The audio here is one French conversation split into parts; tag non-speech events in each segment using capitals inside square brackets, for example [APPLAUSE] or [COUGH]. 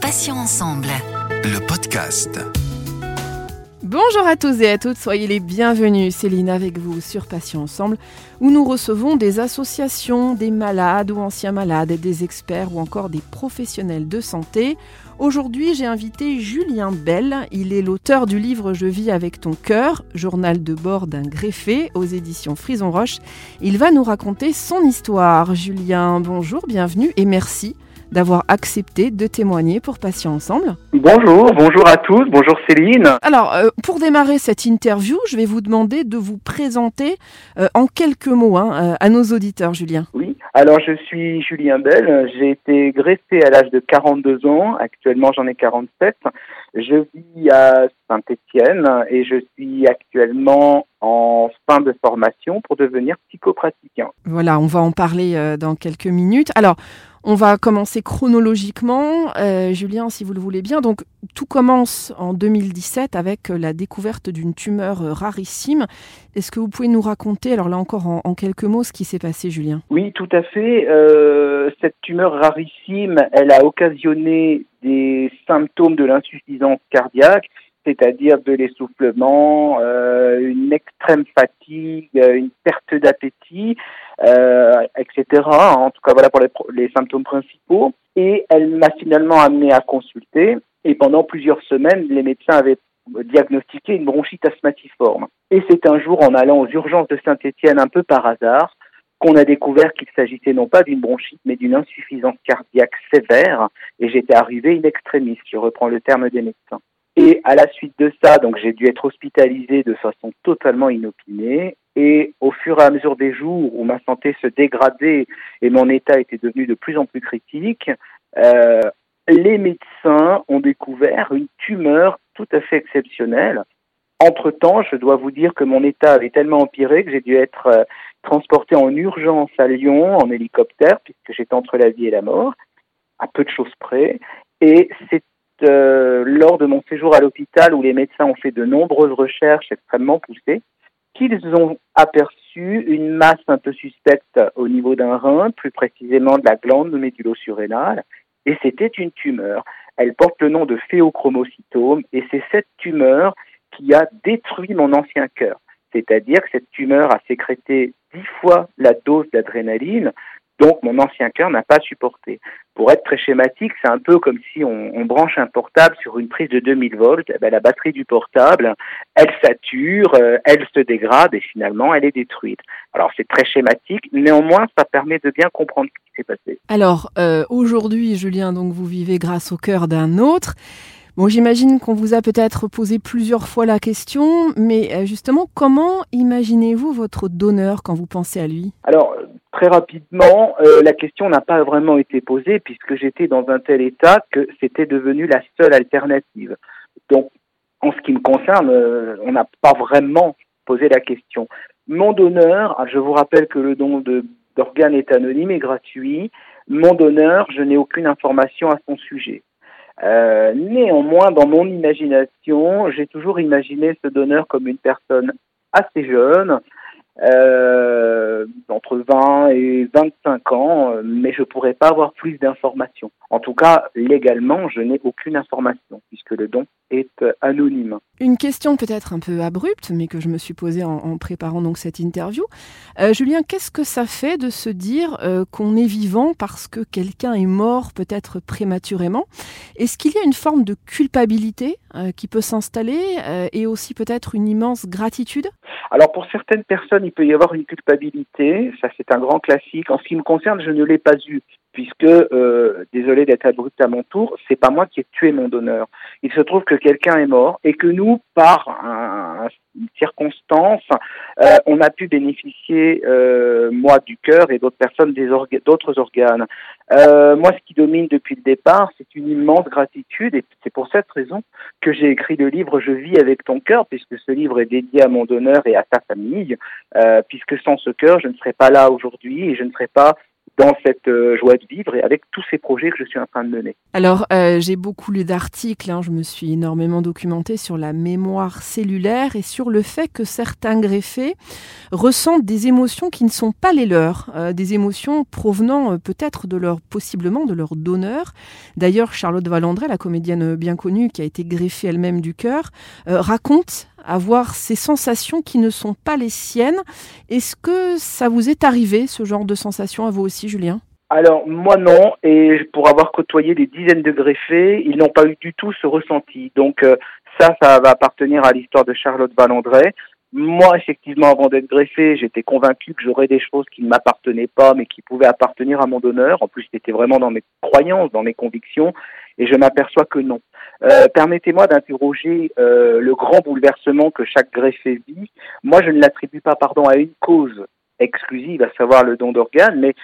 Passions ensemble. Le podcast. Bonjour à tous et à toutes, soyez les bienvenus. Céline avec vous sur Passions Ensemble, où nous recevons des associations, des malades ou anciens malades, des experts ou encore des professionnels de santé. Aujourd'hui, j'ai invité Julien Bell. Il est l'auteur du livre Je vis avec ton cœur, journal de bord d'un greffé aux éditions Frison Roche. Il va nous raconter son histoire. Julien, bonjour, bienvenue et merci d'avoir accepté de témoigner pour Patients Ensemble. Bonjour, bonjour à tous, bonjour Céline. Alors, euh, pour démarrer cette interview, je vais vous demander de vous présenter euh, en quelques mots hein, euh, à nos auditeurs, Julien. Oui, alors je suis Julien Bell, j'ai été greffé à l'âge de 42 ans, actuellement j'en ai 47. Je vis à Saint-Étienne et je suis actuellement en fin de formation pour devenir psychopraticien. Voilà, on va en parler dans quelques minutes. Alors, on va commencer chronologiquement, euh, Julien, si vous le voulez bien. Donc, tout commence en 2017 avec la découverte d'une tumeur rarissime. Est-ce que vous pouvez nous raconter, alors là encore en, quelques mots, ce qui s'est passé, Julien? Oui, tout à fait. Euh, cette tumeur rarissime, elle a occasionné des symptômes de l'insuffisance cardiaque c'est-à-dire de l'essoufflement, euh, une extrême fatigue, une perte d'appétit, euh, etc. En tout cas, voilà pour les, symptômes principaux. Et elle m'a finalement amené à consulter. Et pendant plusieurs semaines, les médecins avaient diagnostiqué une bronchite asthmatiforme. Et c'est un jour, en allant aux urgences de Saint-Étienne un peu par hasard, qu'on a découvert qu'il s'agissait non pas d'une bronchite, mais d'une insuffisance cardiaque sévère. Et j'étais arrivé in extremis, je reprends le terme des médecins. Et à la suite de ça, donc j'ai dû être hospitalisé de façon totalement inopinée. Et au fur et à mesure des jours où ma santé se dégradait et mon état était devenu de plus en plus critique, euh, les médecins ont découvert une tumeur tout à fait exceptionnelle. Entre-temps, je dois vous dire que mon état avait tellement empiré que j'ai dû être euh, transporté en urgence à Lyon en hélicoptère, puisque j'étais entre la vie et la mort, à peu de choses près. Et c'est euh, lors de mon séjour à l'hôpital où les médecins ont fait de nombreuses recherches extrêmement poussées qu'ils ont aperçu une masse un peu suspecte au niveau d'un rein, plus précisément de la glande médulo-surrénale, et c'était une tumeur. Elle porte le nom de phéochromocytome et c'est cette tumeur qui a détruit mon ancien cœur. C'est-à-dire que cette tumeur a sécrété dix fois la dose d'adrénaline, donc mon ancien cœur n'a pas supporté. Pour être très schématique, c'est un peu comme si on, branche un portable sur une prise de 2000 volts. Eh ben, la batterie du portable, elle sature, euh, elle se dégrade et finalement elle est détruite. Alors c'est très schématique, néanmoins ça permet de bien comprendre ce qui s'est passé. Alors euh, aujourd'hui, Julien, donc vous vivez grâce au cœur d'un autre. Bon, j'imagine qu'on vous a peut-être posé plusieurs fois la question, mais euh, justement, comment imaginez-vous votre donneur quand vous pensez à lui? Alors, très rapidement, euh, la question n'a pas vraiment été posée puisque j'étais dans un tel état que c'était devenu la seule alternative. Donc, en ce qui me concerne, euh, on n'a pas vraiment posé la question. Mon donneur, ah, je vous rappelle que le don d'organes est anonyme et gratuit. Mon donneur, je n'ai aucune information à son sujet. Euh, néanmoins, dans mon imagination, j'ai toujours imaginé ce donneur comme une personne assez jeune, euh, entre 20 et 25 ans, euh, mais je pourrais pas avoir plus d'informations. En tout cas, légalement, je n'ai aucune information puisque le don est euh, anonyme. Une question peut-être un peu abrupte, mais que je me suis posée en, préparant donc cette interview. Euh, Julien, qu'est-ce que ça fait de se dire qu'on est vivant parce que quelqu'un est mort peut-être prématurément? Est-ce qu'il y a une forme de culpabilité qui peut s'installer et aussi peut-être une immense gratitude? Alors pour certaines personnes, il peut y avoir une culpabilité, ça c'est un grand classique. En ce qui me concerne, je ne l'ai pas eu puisque, euh, désolé d'être abrupt à mon tour, c'est pas moi qui ai tué mon donneur. Il se trouve que quelqu'un est mort et que nous, par une circonstance, euh, on a pu bénéficier, euh, moi, du cœur et d'autres personnes des d'autres organes. Euh, moi, ce qui domine depuis le départ, c'est une immense gratitude et c'est pour cette raison que j'ai écrit le livre Je vis avec ton cœur, puisque ce livre est dédié à mon donneur et à sa famille, euh, puisque sans ce cœur, je ne serais pas là aujourd'hui et je ne serais pas dans cette euh, joie de vivre et avec tous ces projets que je suis en train de mener. Alors, euh, j'ai beaucoup lu d'articles, hein, je me suis énormément documenté sur la mémoire cellulaire et sur le fait que certains greffés ressentent des émotions qui ne sont pas les leurs, euh, des émotions provenant peut-être de leur, possiblement de leur donneur. D'ailleurs, Charlotte Valandré, la comédienne bien connue qui a été greffée elle-même du cœur, raconte avoir ces sensations qui ne sont pas les siennes. Est-ce que ça vous est arrivé, ce genre de sensations, à vous aussi, Julien? Alors moi non, et pour avoir côtoyé des dizaines de greffés, ils n'ont pas eu du tout ce ressenti. Donc euh, ça, ça va appartenir à l'histoire de Charlotte Valandré. Moi, effectivement, avant d'être greffé, j'étais convaincu que j'aurais des choses qui ne m'appartenaient pas, mais qui pouvaient appartenir à mon donneur. En plus, c'était vraiment dans mes croyances, dans mes convictions, et je m'aperçois que non. Euh, permettez-moi d'interroger euh, le grand bouleversement que chaque greffé vit. Moi, je ne l'attribue pas, pardon, à une cause exclusive, à savoir le don d'organes, mais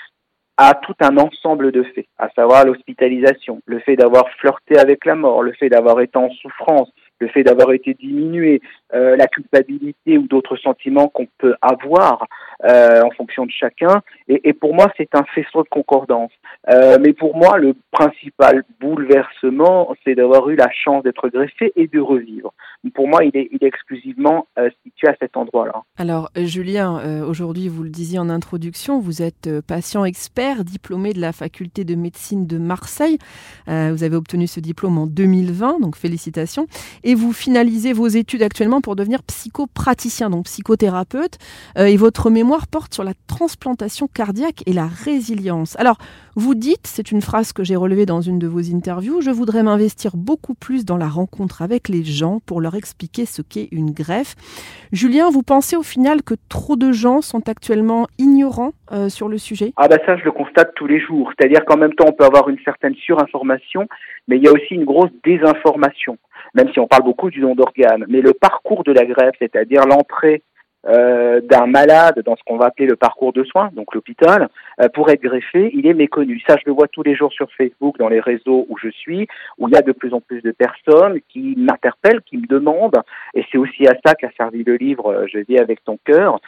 à tout un ensemble de faits, à savoir l'hospitalisation, le fait d'avoir flirté avec la mort, le fait d'avoir été en souffrance, le fait d'avoir été diminué, euh, la culpabilité ou d'autres sentiments qu'on peut avoir euh, en fonction de chacun. Et, pour moi, c'est un faisceau de concordance. Euh, mais pour moi, le principal bouleversement, c'est d'avoir eu la chance d'être greffé et de revivre. Pour moi, il est, exclusivement situé à cet endroit-là. Alors, Julien, aujourd'hui, vous le disiez en introduction, vous êtes patient expert, diplômé de la faculté de médecine de Marseille. vous avez obtenu ce diplôme en 2020, donc félicitations. Vous finalisez vos études actuellement pour devenir psychopraticien, donc psychothérapeute. et votre mémoire porte sur la transplantation cardiaque et la résilience. Alors, vous dites, c'est une phrase que j'ai relevée dans une de vos interviews, je voudrais m'investir beaucoup plus dans la rencontre avec les gens pour leur expliquer ce qu'est une greffe. Julien, vous pensez au final que trop de gens sont actuellement ignorants euh, sur le sujet? Ah bah ça, je le constate tous les jours. C'est-à-dire qu'en même temps, on peut avoir une certaine surinformation, mais il y a aussi une grosse désinformation même si on parle beaucoup du don d'organes. Mais le parcours de la greffe, c'est-à-dire l'entrée euh, d'un malade dans ce qu'on va appeler le parcours de soins, donc l'hôpital, euh, pour être greffé, il est méconnu. Ça, je le vois tous les jours sur Facebook, dans les réseaux où je suis, où il y a de plus en plus de personnes qui m'interpellent, qui me demandent, et c'est aussi à ça qu'a servi le livre euh, Je vis avec ton cœur,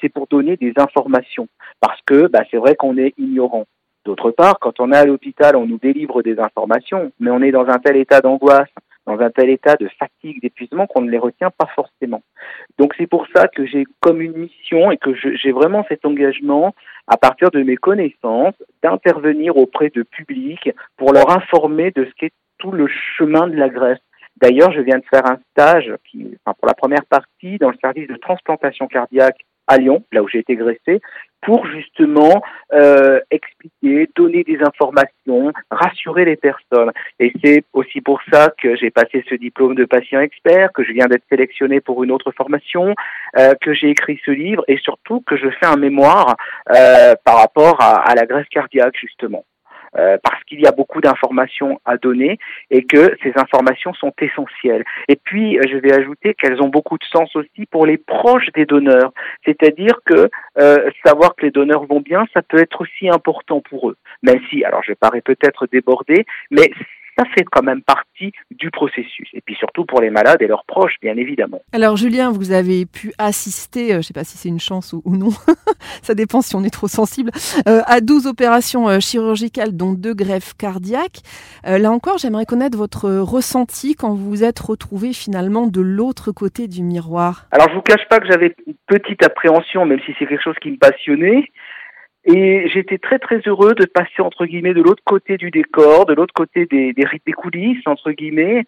c'est pour donner des informations, parce que bah, c'est vrai qu'on est ignorant. D'autre part, quand on est à l'hôpital, on nous délivre des informations, mais on est dans un tel état d'angoisse, dans un tel état de fatigue, d'épuisement qu'on ne les retient pas forcément. Donc c'est pour ça que j'ai comme une mission et que j'ai vraiment cet engagement à partir de mes connaissances d'intervenir auprès de publics pour leur informer de ce qu'est tout le chemin de la Grèce. D'ailleurs, je viens de faire un stage enfin, pour la première partie dans le service de transplantation cardiaque à Lyon, là où j'ai été greffé, pour justement euh, expliquer, donner des informations, rassurer les personnes. Et c'est aussi pour ça que j'ai passé ce diplôme de patient expert, que je viens d'être sélectionné pour une autre formation, euh, que j'ai écrit ce livre et surtout que je fais un mémoire euh, par rapport à, à la greffe cardiaque justement. Euh, parce qu'il y a beaucoup d'informations à donner et que ces informations sont essentielles. Et puis, euh, je vais ajouter qu'elles ont beaucoup de sens aussi pour les proches des donneurs. C'est-à-dire que euh, savoir que les donneurs vont bien, ça peut être aussi important pour eux. Même si, alors je parais peut-être débordé, mais ça fait quand même partie du processus. Et puis surtout pour les malades et leurs proches, bien évidemment. Alors Julien, vous avez pu assister, euh, je ne sais pas si c'est une chance ou, non, [LAUGHS] ça dépend si on est trop sensible, euh, à 12 opérations euh, chirurgicales, dont deux greffes cardiaques. là encore, j'aimerais connaître votre ressenti quand vous vous êtes retrouvé finalement de l'autre côté du miroir. Alors je ne vous cache pas que j'avais une petite appréhension, même si c'est quelque chose qui me passionnait. Et j'étais très très heureux de passer entre guillemets de l'autre côté du décor, de l'autre côté des, des, des, coulisses entre guillemets,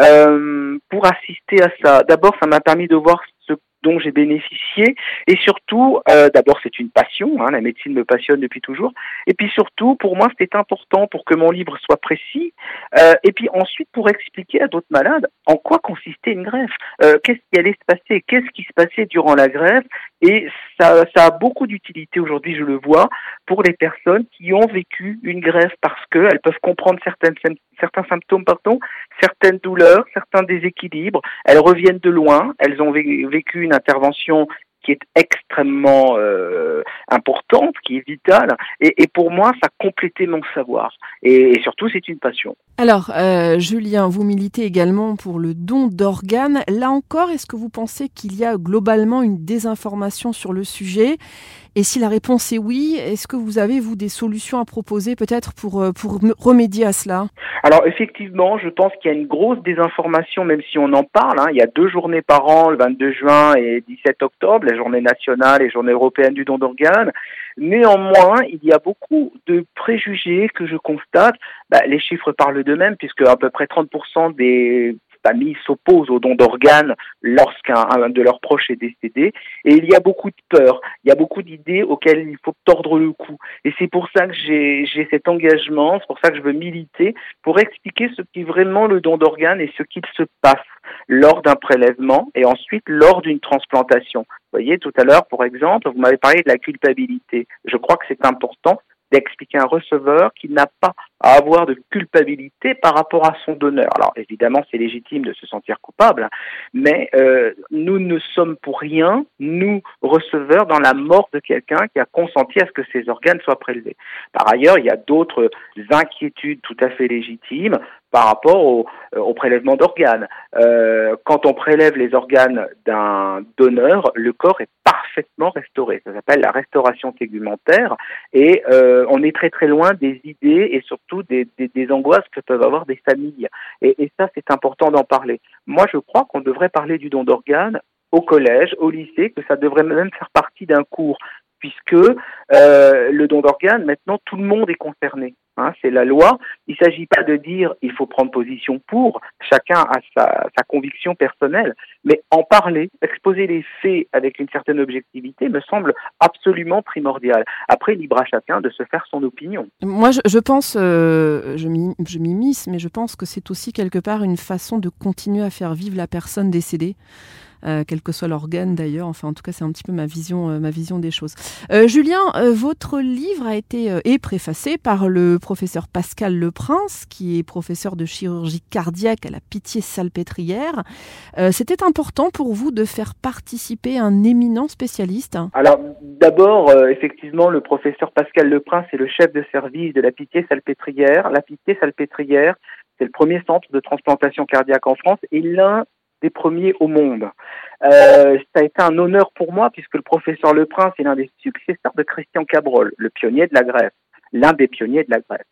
euh, pour assister à ça. D'abord, ça m'a permis de voir ce dont j'ai bénéficié. Et surtout, euh, d'abord, c'est une passion, hein, la médecine me passionne depuis toujours. Et puis surtout, pour moi, c'était important pour que mon livre soit précis. Euh, et puis ensuite, pour expliquer à d'autres malades en quoi consistait une greffe, euh, qu'est-ce qui allait se passer, qu'est-ce qui se passait durant la greffe? Et ça, ça a beaucoup d'utilité aujourd'hui, je le vois, pour les personnes qui ont vécu une greffe parce qu'elles peuvent comprendre certains symptômes, pardon, certaines douleurs, certains déséquilibres. Elles reviennent de loin, elles ont vécu une intervention qui est extrêmement euh, importante, qui est vitale. Et, pour moi, ça complétait mon savoir. Et surtout, c'est une passion. Alors, euh, Julien, vous militez également pour le don d'organes. Là encore, est-ce que vous pensez qu'il y a globalement une désinformation sur le sujet? Et si la réponse est oui, est-ce que vous avez, vous, des solutions à proposer peut-être pour, euh, remédier à cela? Alors effectivement, je pense qu'il y a une grosse désinformation, même si on en parle. Hein. Il y a deux journées par an, le 22 juin et 17 octobre, la journée nationale et journée européenne du don d'organes. Néanmoins, il y a beaucoup de préjugés que je constate. Bah, les chiffres parlent d'eux-mêmes, puisque à peu près 30% des familles s'opposent au don d'organes lorsqu'un de leurs proches est décédé. Et il y a beaucoup de peur, il y a beaucoup d'idées auxquelles il faut tordre le cou. Et c'est pour ça que j'ai cet engagement, c'est pour ça que je veux militer, pour expliquer ce qu'est vraiment le don d'organes et ce qu'il se passe lors d'un prélèvement et ensuite lors d'une transplantation. Vous voyez, tout à l'heure, pour exemple, vous m'avez parlé de la culpabilité. Je crois que c'est important d'expliquer à un receveur qu'il n'a pas à avoir de culpabilité par rapport à son donneur. Alors évidemment, c'est légitime de se sentir coupable, mais euh, nous ne sommes pour rien, nous, receveurs, dans la mort de quelqu'un qui a consenti à ce que ses organes soient prélevés. Par ailleurs, il y a d'autres inquiétudes tout à fait légitimes par rapport au, euh, prélèvement d'organes. Euh, quand on prélève les organes d'un donneur, le corps est parfaitement restauré. Ça s'appelle la restauration tégumentaire et on est très très loin des idées et surtout des, des, angoisses que peuvent avoir des familles. Et, et ça, c'est important d'en parler. Moi, je crois qu'on devrait parler du don d'organes au collège, au lycée, que ça devrait même faire partie d'un cours puisque euh, le don d'organes, maintenant, tout le monde est concerné. Hein, c'est la loi. Il ne s'agit pas de dire il faut prendre position pour, chacun a sa, conviction personnelle, mais en parler, exposer les faits avec une certaine objectivité me semble absolument primordial. Après, libre à chacun de se faire son opinion. Moi, je, je pense, euh, je m'immisce, mais je pense que c'est aussi quelque part une façon de continuer à faire vivre la personne décédée. Euh, quel que soit l'organe d'ailleurs. Enfin, en tout cas, c'est un petit peu ma vision, euh, ma vision des choses. Euh, Julien, votre livre a été est préfacé par le professeur Pascal Leprince, qui est professeur de chirurgie cardiaque à la Pitié-Salpêtrière. C'était important pour vous de faire participer un éminent spécialiste Alors, d'abord, effectivement, le professeur Pascal Leprince est le chef de service de la Pitié-Salpêtrière. La Pitié-Salpêtrière, c'est le premier centre de transplantation cardiaque en France et l'un des premiers au monde. Euh, ça a été un honneur pour moi puisque le professeur Le Prince est l'un des successeurs de Christian Cabrol, le pionnier de la greffe, l'un des pionniers de la greffe.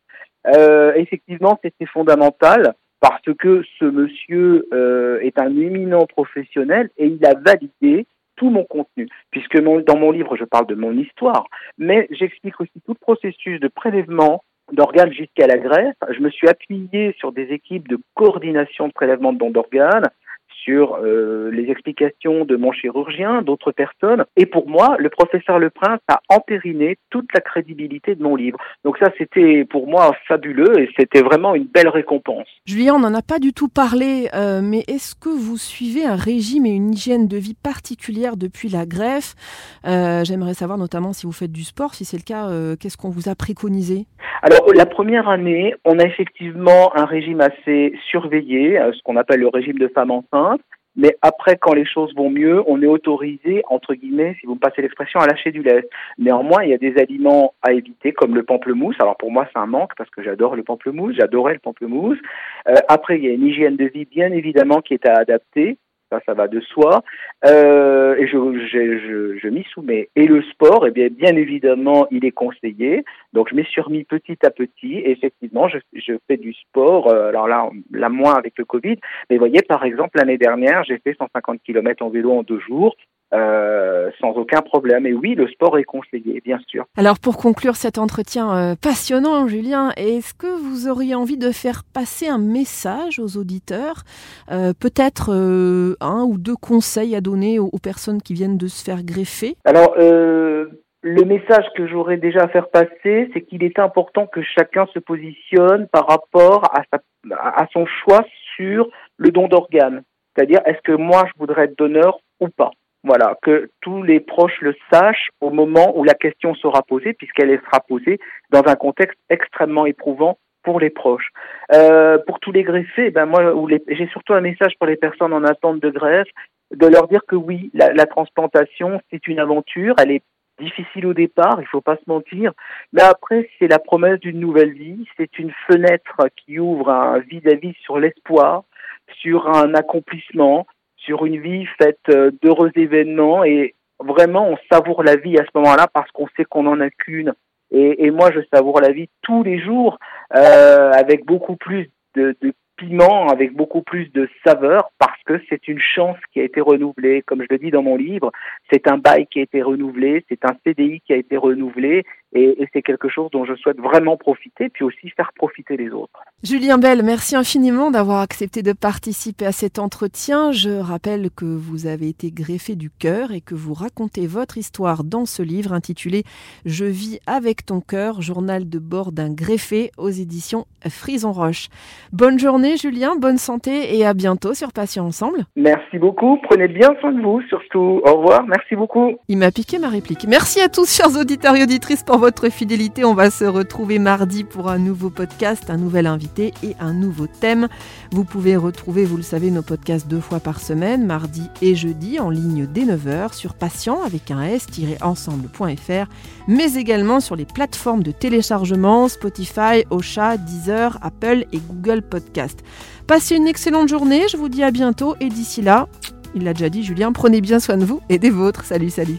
Euh, effectivement, c'était fondamental parce que ce monsieur euh, est un éminent professionnel et il a validé tout mon contenu, puisque dans mon livre, je parle de mon histoire, mais j'explique aussi tout le processus de prélèvement d'organes jusqu'à la greffe. Je me suis appuyé sur des équipes de coordination de prélèvement de dons d'organes, sur euh, les explications de mon chirurgien, d'autres personnes. Et pour moi, le professeur Le Prince a entériné toute la crédibilité de mon livre. Donc ça, c'était pour moi fabuleux et c'était vraiment une belle récompense. Julien, on n'en a pas du tout parlé, euh, mais est-ce que vous suivez un régime et une hygiène de vie particulière depuis la greffe? Euh, J'aimerais savoir notamment si vous faites du sport. Si c'est le cas, qu'est-ce qu'on vous a préconisé? Alors, la première année, on a effectivement un régime assez surveillé, ce qu'on appelle le régime de femme enceinte. Mais après, quand les choses vont mieux, on est autorisé, entre guillemets, si vous me passez l'expression, à lâcher du lait. Néanmoins, il y a des aliments à éviter, comme le pamplemousse. Alors pour moi, c'est un manque parce que j'adore le pamplemousse, j'adorais le pamplemousse. Euh, après, il y a une hygiène de vie, bien évidemment, qui est à adapter ça, ça va de soi. Euh, et je, m'y soumets. Et le sport, eh bien, bien évidemment, il est conseillé. Donc, je m'y suis remis petit à petit. Et effectivement, je, fais du sport. Euh, alors là, là, moins avec le Covid. Mais voyez, par exemple, l'année dernière, j'ai fait 150 km en vélo en deux jours. Euh, sans aucun problème. Et oui, le sport est conseillé, bien sûr. Alors pour conclure cet entretien euh, passionnant, Julien, est-ce que vous auriez envie de faire passer un message aux auditeurs, euh, peut-être un ou deux conseils à donner aux, personnes qui viennent de se faire greffer? Alors le message que j'aurais déjà à faire passer, c'est qu'il est important que chacun se positionne par rapport à, sa, à son choix sur le don d'organes. C'est-à-dire, est-ce que moi, je voudrais être donneur ou pas? Voilà, que tous les proches le sachent au moment où la question sera posée, puisqu'elle sera posée dans un contexte extrêmement éprouvant pour les proches. Euh, pour tous les greffés, ben moi, j'ai surtout un message pour les personnes en attente de greffe, de leur dire que oui, la, la transplantation, c'est une aventure, elle est difficile au départ, il faut pas se mentir, mais après, c'est la promesse d'une nouvelle vie, c'est une fenêtre qui ouvre un vis-à-vis sur l'espoir, sur un accomplissement, sur une vie faite euh, d'heureux événements et vraiment on savoure la vie à ce moment-là parce qu'on sait qu'on n'en a qu'une. Et, moi, je savoure la vie tous les jours euh, avec beaucoup plus de, de piment, avec beaucoup plus de saveur, parce que c'est une chance qui a été renouvelée. Comme je le dis dans mon livre, c'est un bail qui a été renouvelé, c'est un CDI qui a été renouvelé, et, et c'est quelque chose dont je souhaite vraiment profiter, puis aussi faire profiter les autres. Julien Bell, merci infiniment d'avoir accepté de participer à cet entretien. Je rappelle que vous avez été greffé du cœur et que vous racontez votre histoire dans ce livre intitulé Je vis avec ton cœur, journal de bord d'un greffé aux éditions Frison Roche. Bonne journée Julien, bonne santé et à bientôt sur Passion Ensemble. Merci beaucoup, prenez bien soin de vous surtout. Au revoir, merci beaucoup. Il m'a piqué ma réplique. Merci à tous chers auditeurs et auditrices pour votre fidélité. On va se retrouver mardi pour un nouveau podcast, un nouvel invité et un nouveau thème. Vous pouvez retrouver, vous le savez, nos podcasts deux fois par semaine, mardi et jeudi, en ligne dès 9h sur patient avec un s-ensemble.fr, mais également sur les plateformes de téléchargement Spotify, Ocha, Deezer, Apple et Google Podcast. Passez une excellente journée, je vous dis à bientôt et d'ici là, il l'a déjà dit Julien, prenez bien soin de vous et des vôtres. Salut, salut.